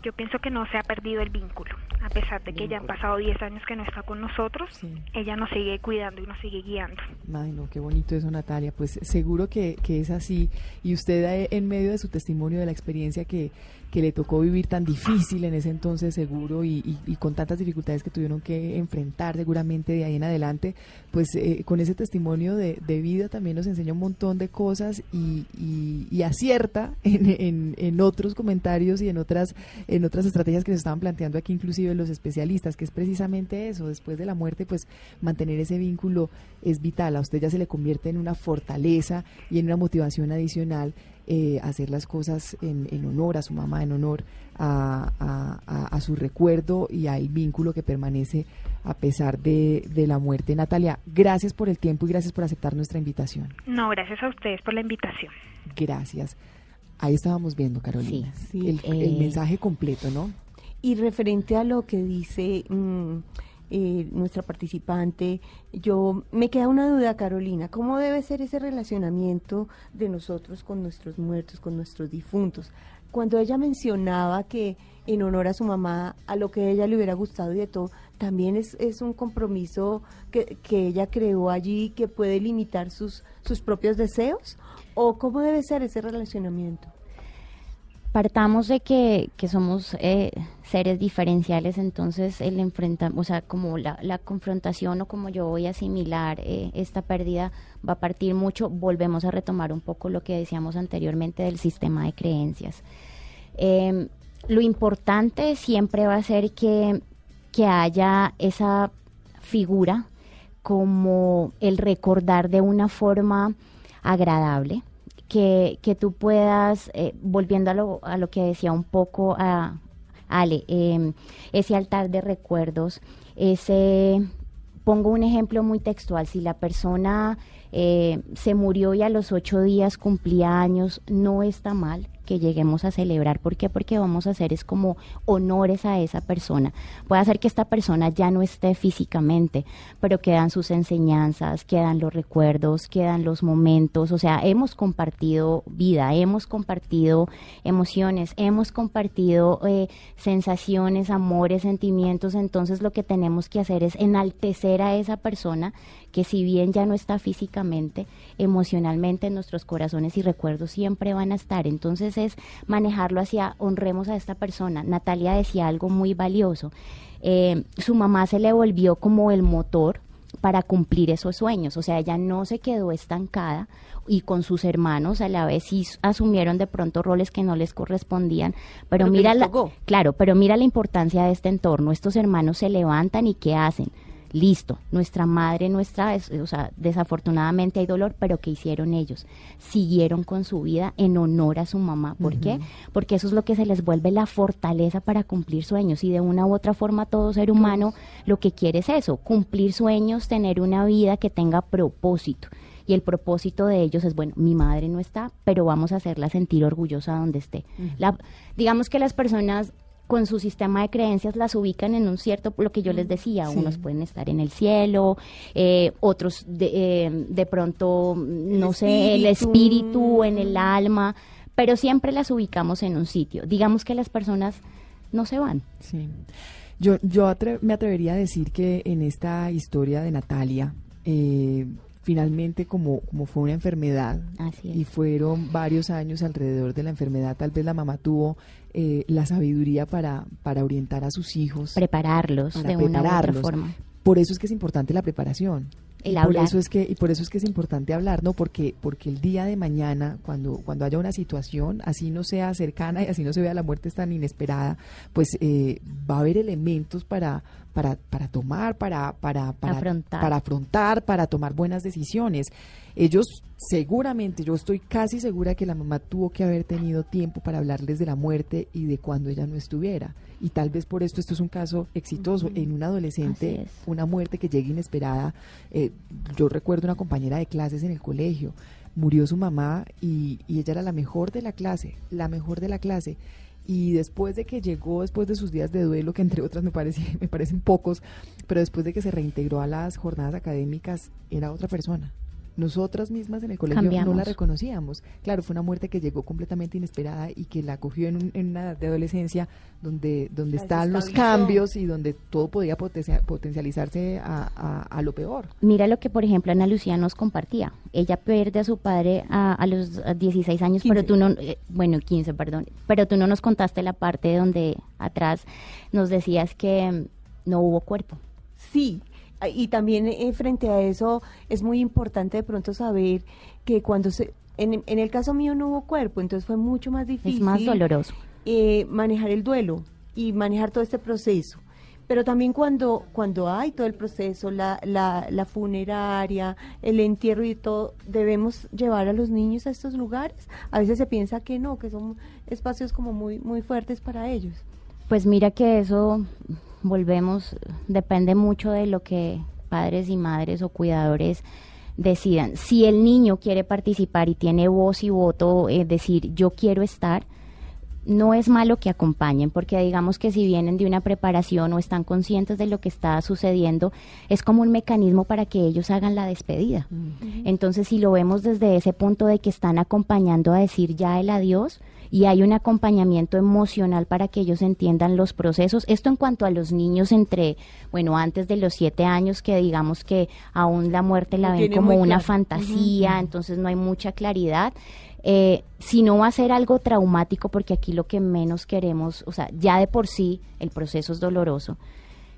Yo pienso que no se ha perdido el vínculo, a pesar de que ya han pasado 10 años que no está con nosotros, ella nos sigue cuidando y nos sigue guiando. Ay, no, qué bonito eso, Natalia. Pues seguro que, que es así. Y usted, eh, en medio de su testimonio de la experiencia que, que le tocó vivir tan difícil en ese entonces, seguro, y, con tantas dificultades que tuvieron que enfrentar seguramente de ahí en adelante, pues eh, con ese testimonio de, de vida también nos enseña un montón de cosas y, y- y acierta en, en- en otros comentarios y en otras, en otras estrategias que se estaban planteando aquí, inclusive los especialistas, que es precisamente eso, después de la muerte, pues mantener ese vínculo es vital. A usted ya se le convierte en una fortaleza y en una motivación adicional eh, hacer las cosas en, en honor a su mamá, en honor a, a- a- a su recuerdo y al vínculo que permanece a pesar de, de la muerte. Natalia, gracias por el tiempo y gracias por aceptar nuestra invitación. No, gracias a ustedes por la invitación. Gracias. Ahí estábamos viendo, Carolina, Sí, el eh, mensaje completo, ¿no? Y referente a lo que dice mm, eh, nuestra participante, yo me queda una duda, Carolina, ¿cómo debe ser ese relacionamiento de nosotros con nuestros muertos, con nuestros difuntos? Cuando ella mencionaba que en honor a su mamá, a lo que ella le hubiera gustado y de todo, también es, es un compromiso que, que ella creó allí que puede limitar sus, sus propios deseos? ¿O cómo debe ser ese relacionamiento? Partamos de que, somos eh, seres diferenciales, entonces el enfrenta, o sea, como la, confrontación o como yo voy a asimilar eh, esta pérdida va a partir mucho, volvemos a retomar un poco lo que decíamos anteriormente del sistema de creencias. Eh, lo importante siempre va a ser que, que haya esa figura como el recordar de una forma agradable, que, que tú puedas, eh, volviendo a lo, a lo que decía un poco a Ale, eh, ese altar de recuerdos, ese, pongo un ejemplo muy textual, si la persona eh, se murió y a los ocho días cumplía años, no está mal que lleguemos a celebrar. ¿Por qué? Porque vamos a hacer es como honores a esa persona. Puede ser que esta persona ya no esté físicamente, pero quedan sus enseñanzas, quedan los recuerdos, quedan los momentos. O sea, hemos compartido vida, hemos compartido emociones, hemos compartido eh, sensaciones, amores, sentimientos. Entonces lo que tenemos que hacer es enaltecer a esa persona que si bien ya no está físicamente, emocionalmente nuestros corazones y recuerdos siempre van a estar. Entonces es manejarlo hacia honremos a esta persona. Natalia decía algo muy valioso. Eh, su mamá se le volvió como el motor para cumplir esos sueños, o sea, ella no se quedó estancada y con sus hermanos a la vez sí asumieron de pronto roles que no les correspondían, pero, mira la, claro, pero mira la importancia de este entorno, estos hermanos se levantan y ¿qué hacen? Listo, nuestra madre, nuestra, es- o sea, desafortunadamente hay dolor, pero ¿qué hicieron ellos? Siguieron con su vida en honor a su mamá. ¿Por qué? Porque eso es lo que se les vuelve la fortaleza para cumplir sueños. Y de una u otra forma todo ser humano lo que quiere es eso, cumplir sueños, tener una vida que tenga propósito. Y el propósito de ellos es, bueno, mi madre no está, pero vamos a hacerla sentir orgullosa donde esté. La- digamos que las personas con su sistema de creencias las ubican en un cierto, lo que yo les decía, Sí. unos pueden estar en el cielo, eh, otros de, eh, de pronto, no sé, el espíritu. espíritu, en el alma, pero siempre las ubicamos en un sitio. Digamos que las personas no se van. Sí. Yo, yo atre- me atrevería a decir que en esta historia de Natalia, eh, finalmente como, como fue una enfermedad Así y fueron varios años alrededor de la enfermedad, tal vez la mamá tuvo eh, la sabiduría para, para orientar a sus hijos. Prepararlos para de una u otra forma. Por eso es que es importante la preparación. El y por eso es que y por eso es que es importante hablar, ¿no? Porque porque el día de mañana cuando cuando haya una situación así no sea cercana y así no se vea la muerte tan inesperada, pues eh, va a haber elementos para para para tomar, para para para Afrontar. para afrontar, para tomar buenas decisiones. Ellos seguramente, yo estoy casi segura que la mamá tuvo que haber tenido tiempo para hablarles de la muerte y de cuando ella no estuviera. Y tal vez por esto esto es un caso exitoso en un adolescente, una muerte que llega inesperada. Eh, yo recuerdo una compañera de clases en el colegio, murió su mamá y, y ella era la mejor de la clase, la mejor de la clase. Y después de que llegó, después de sus días de duelo, que entre otras me, parece, <laughs> me parecen pocos, pero después de que se reintegró a las jornadas académicas, era otra persona. Nosotras mismas en el colegio no la reconocíamos. Claro, fue una muerte que llegó completamente inesperada y que la cogió en, un- en una edad de adolescencia donde, donde están los cambios y donde todo podía potencia- potencializarse a, a- a lo peor. Mira lo que, por ejemplo, Ana Lucía nos compartía. Ella pierde a su padre a, a los a 16 años, pero tú no, eh, bueno, 15, perdón, pero tú no nos contaste la parte donde atrás nos decías que mm, no hubo cuerpo. Sí, y también eh, frente a eso es muy importante de pronto saber que cuando se... En, en el caso mío no hubo cuerpo, entonces fue mucho más difícil. más doloroso. eh, manejar el duelo y manejar todo este proceso. Pero también cuando, cuando hay todo el proceso, la, la, la funeraria, el entierro y todo, debemos llevar a los niños a estos lugares. A veces se piensa que no, que son espacios como muy, muy fuertes para ellos. Pues mira que eso, volvemos, depende mucho de lo que padres y madres o cuidadores decidan. Si el niño quiere participar y tiene voz y voto, es decir, yo quiero estar, no es malo que acompañen, porque digamos que si vienen de una preparación o están conscientes de lo que está sucediendo, es como un mecanismo para que ellos hagan la despedida. Entonces, si lo vemos desde ese punto de que están acompañando a decir ya el adiós y hay un acompañamiento emocional para que ellos entiendan los procesos, esto en cuanto a los niños entre, bueno, antes de los siete años, que digamos que aún la muerte la ven como una claro. fantasía, entonces no hay mucha claridad. Eh, si no va a ser algo traumático, porque aquí lo que menos queremos, o sea, ya de por sí el proceso es doloroso.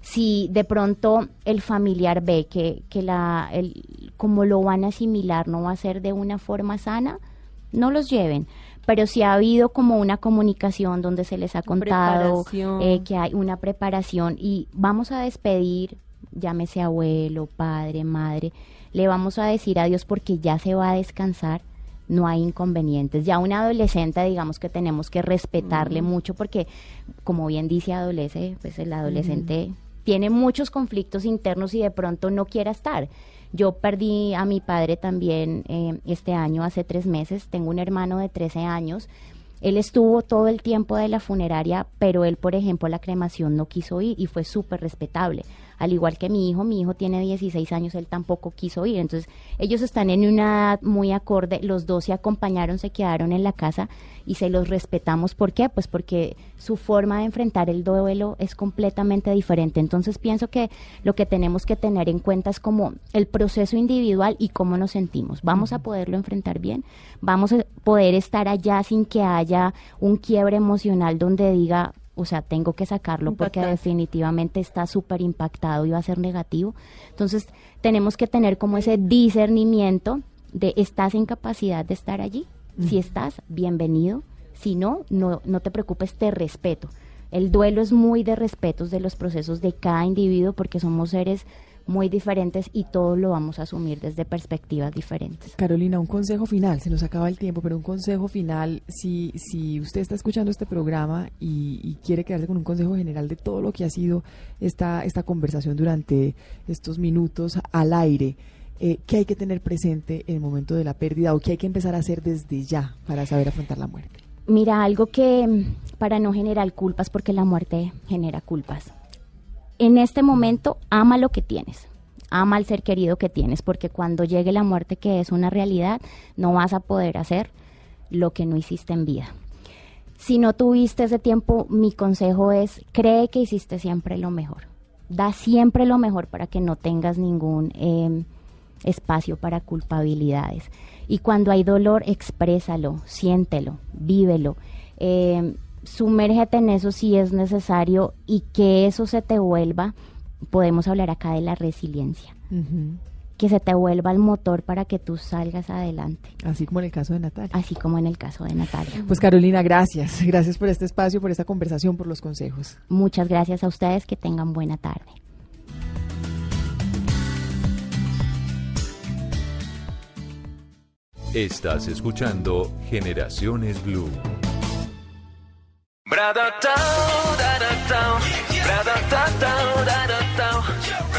Si de pronto el familiar ve que, que la, el, como lo van a asimilar no va a ser de una forma sana, no los lleven. Pero si ha habido como una comunicación donde se les ha contado eh, que hay una preparación. Y vamos a despedir, llámese abuelo, padre, madre, le vamos a decir adiós porque ya se va a descansar, no hay inconvenientes. Ya un adolescente, digamos que tenemos que respetarle mucho porque, como bien dice adolescente, pues el adolescente tiene muchos conflictos internos y de pronto no quiera estar. Yo perdí a mi padre también eh, este año, hace tres meses. Tengo un hermano de 13 años. Él estuvo todo el tiempo de la funeraria, pero él, por ejemplo, la cremación no quiso ir y fue súper respetable al igual que mi hijo, mi hijo tiene 16 años, él tampoco quiso ir. Entonces, ellos están en una edad muy acorde, los dos se acompañaron, se quedaron en la casa y se los respetamos. ¿Por qué? Pues porque su forma de enfrentar el duelo es completamente diferente. Entonces, pienso que lo que tenemos que tener en cuenta es como el proceso individual y cómo nos sentimos. ¿Vamos a poderlo enfrentar bien? ¿Vamos a poder estar allá sin que haya un quiebre emocional donde diga, o sea, tengo que sacarlo porque definitivamente está súper impactado y va a ser negativo. Entonces, tenemos que tener como ese discernimiento de estás en capacidad de estar allí. Si estás, bienvenido. Si no, no, no te preocupes, te respeto. El duelo es muy de respetos de los procesos de cada individuo porque somos seres muy diferentes y todos lo vamos a asumir desde perspectivas diferentes. Carolina, un consejo final, se nos acaba el tiempo, pero un consejo final, si, si usted está escuchando este programa y, quiere quedarse con un consejo general de todo lo que ha sido esta, esta conversación durante estos minutos al aire, eh, ¿qué hay que tener presente en el momento de la pérdida o qué hay que empezar a hacer desde ya para saber afrontar la muerte? Mira, algo que para no generar culpas, porque la muerte genera culpas en este momento ama lo que tienes, ama al ser querido que tienes, porque cuando llegue la muerte, que es una realidad, no vas a poder hacer lo que no hiciste en vida. Si no tuviste ese tiempo, mi consejo es, cree que hiciste siempre lo mejor. Da siempre lo mejor para que no tengas ningún em, espacio para culpabilidades. Y cuando hay dolor, exprésalo, siéntelo, vívelo. Eh, sumérgete en eso si es necesario y que eso se te vuelva, podemos hablar acá de la resiliencia. Que se te vuelva el motor para que tú salgas adelante. Así como en el caso de Natalia. Así como en el caso de Natalia. Pues Carolina, gracias. Gracias por este espacio, por esta conversación, por los consejos. Muchas gracias a ustedes. Que tengan buena tarde. Estás escuchando Generaciones Blue. Brada tão, da tão, brada tão, da brada tão,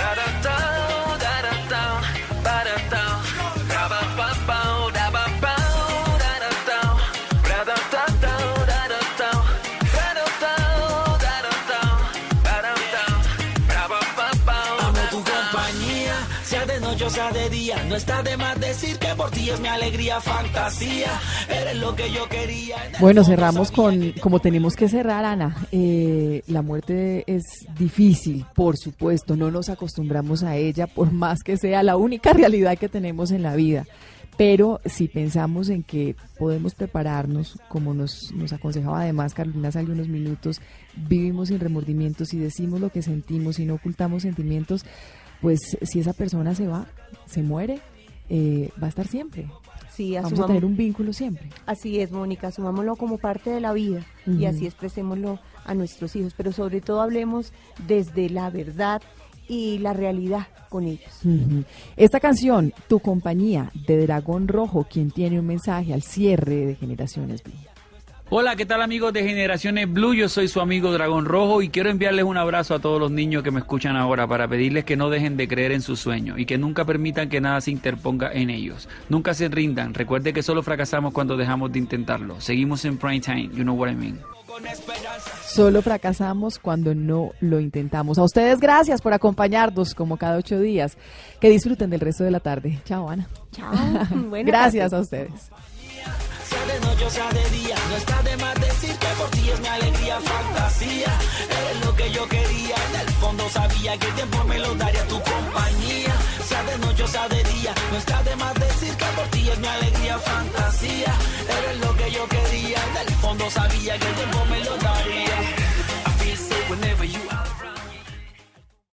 de día, no está de más decir que por ti es mi alegría, fantasía, eres lo que yo quería. Bueno, cerramos con, como tenemos que cerrar, Ana, eh, la muerte es difícil, por supuesto, no nos acostumbramos a ella, por más que sea la única <laughs> realidad que tenemos en la vida. Pero si pensamos en que podemos prepararnos, como nos, nos aconsejaba además Carolina hace algunos minutos, vivimos sin remordimientos y decimos lo que sentimos y no ocultamos sentimientos, pues si esa persona se va, se muere, eh, va a estar siempre. Sí, Vamos a tener un vínculo siempre. Así es, Mónica, asumámoslo como parte de la vida y así expresémoslo a nuestros hijos, pero sobre todo hablemos desde la verdad y la realidad con ellos. Esta canción, Tu compañía, de Dragón Rojo, quien tiene un mensaje al cierre de Generaciones Blue. Hola, ¿qué tal amigos de Generaciones Blue? Yo soy su amigo Dragón Rojo y quiero enviarles un abrazo a todos los niños que me escuchan ahora para pedirles que no dejen de creer en sus sueños y que nunca permitan que nada se interponga en ellos. Nunca se rindan, recuerde que solo fracasamos cuando dejamos de intentarlo. Seguimos en prime time, you know what I mean. Solo fracasamos cuando no lo intentamos. A ustedes gracias por acompañarnos como cada ocho días. Que disfruten del resto de la tarde. Chao, Ana. Chao. <laughs> gracias a ustedes sea de noche o sea de día. No está de más decir que por ti es mi alegría, fantasía. Eres lo que yo quería. En el fondo sabía que el tiempo me lo daría tu compañía. Sea de noche o sea de día. No está de más decir que por ti es mi alegría, fantasía. Eres lo que yo quería. En el fondo sabía que el tiempo me lo daría.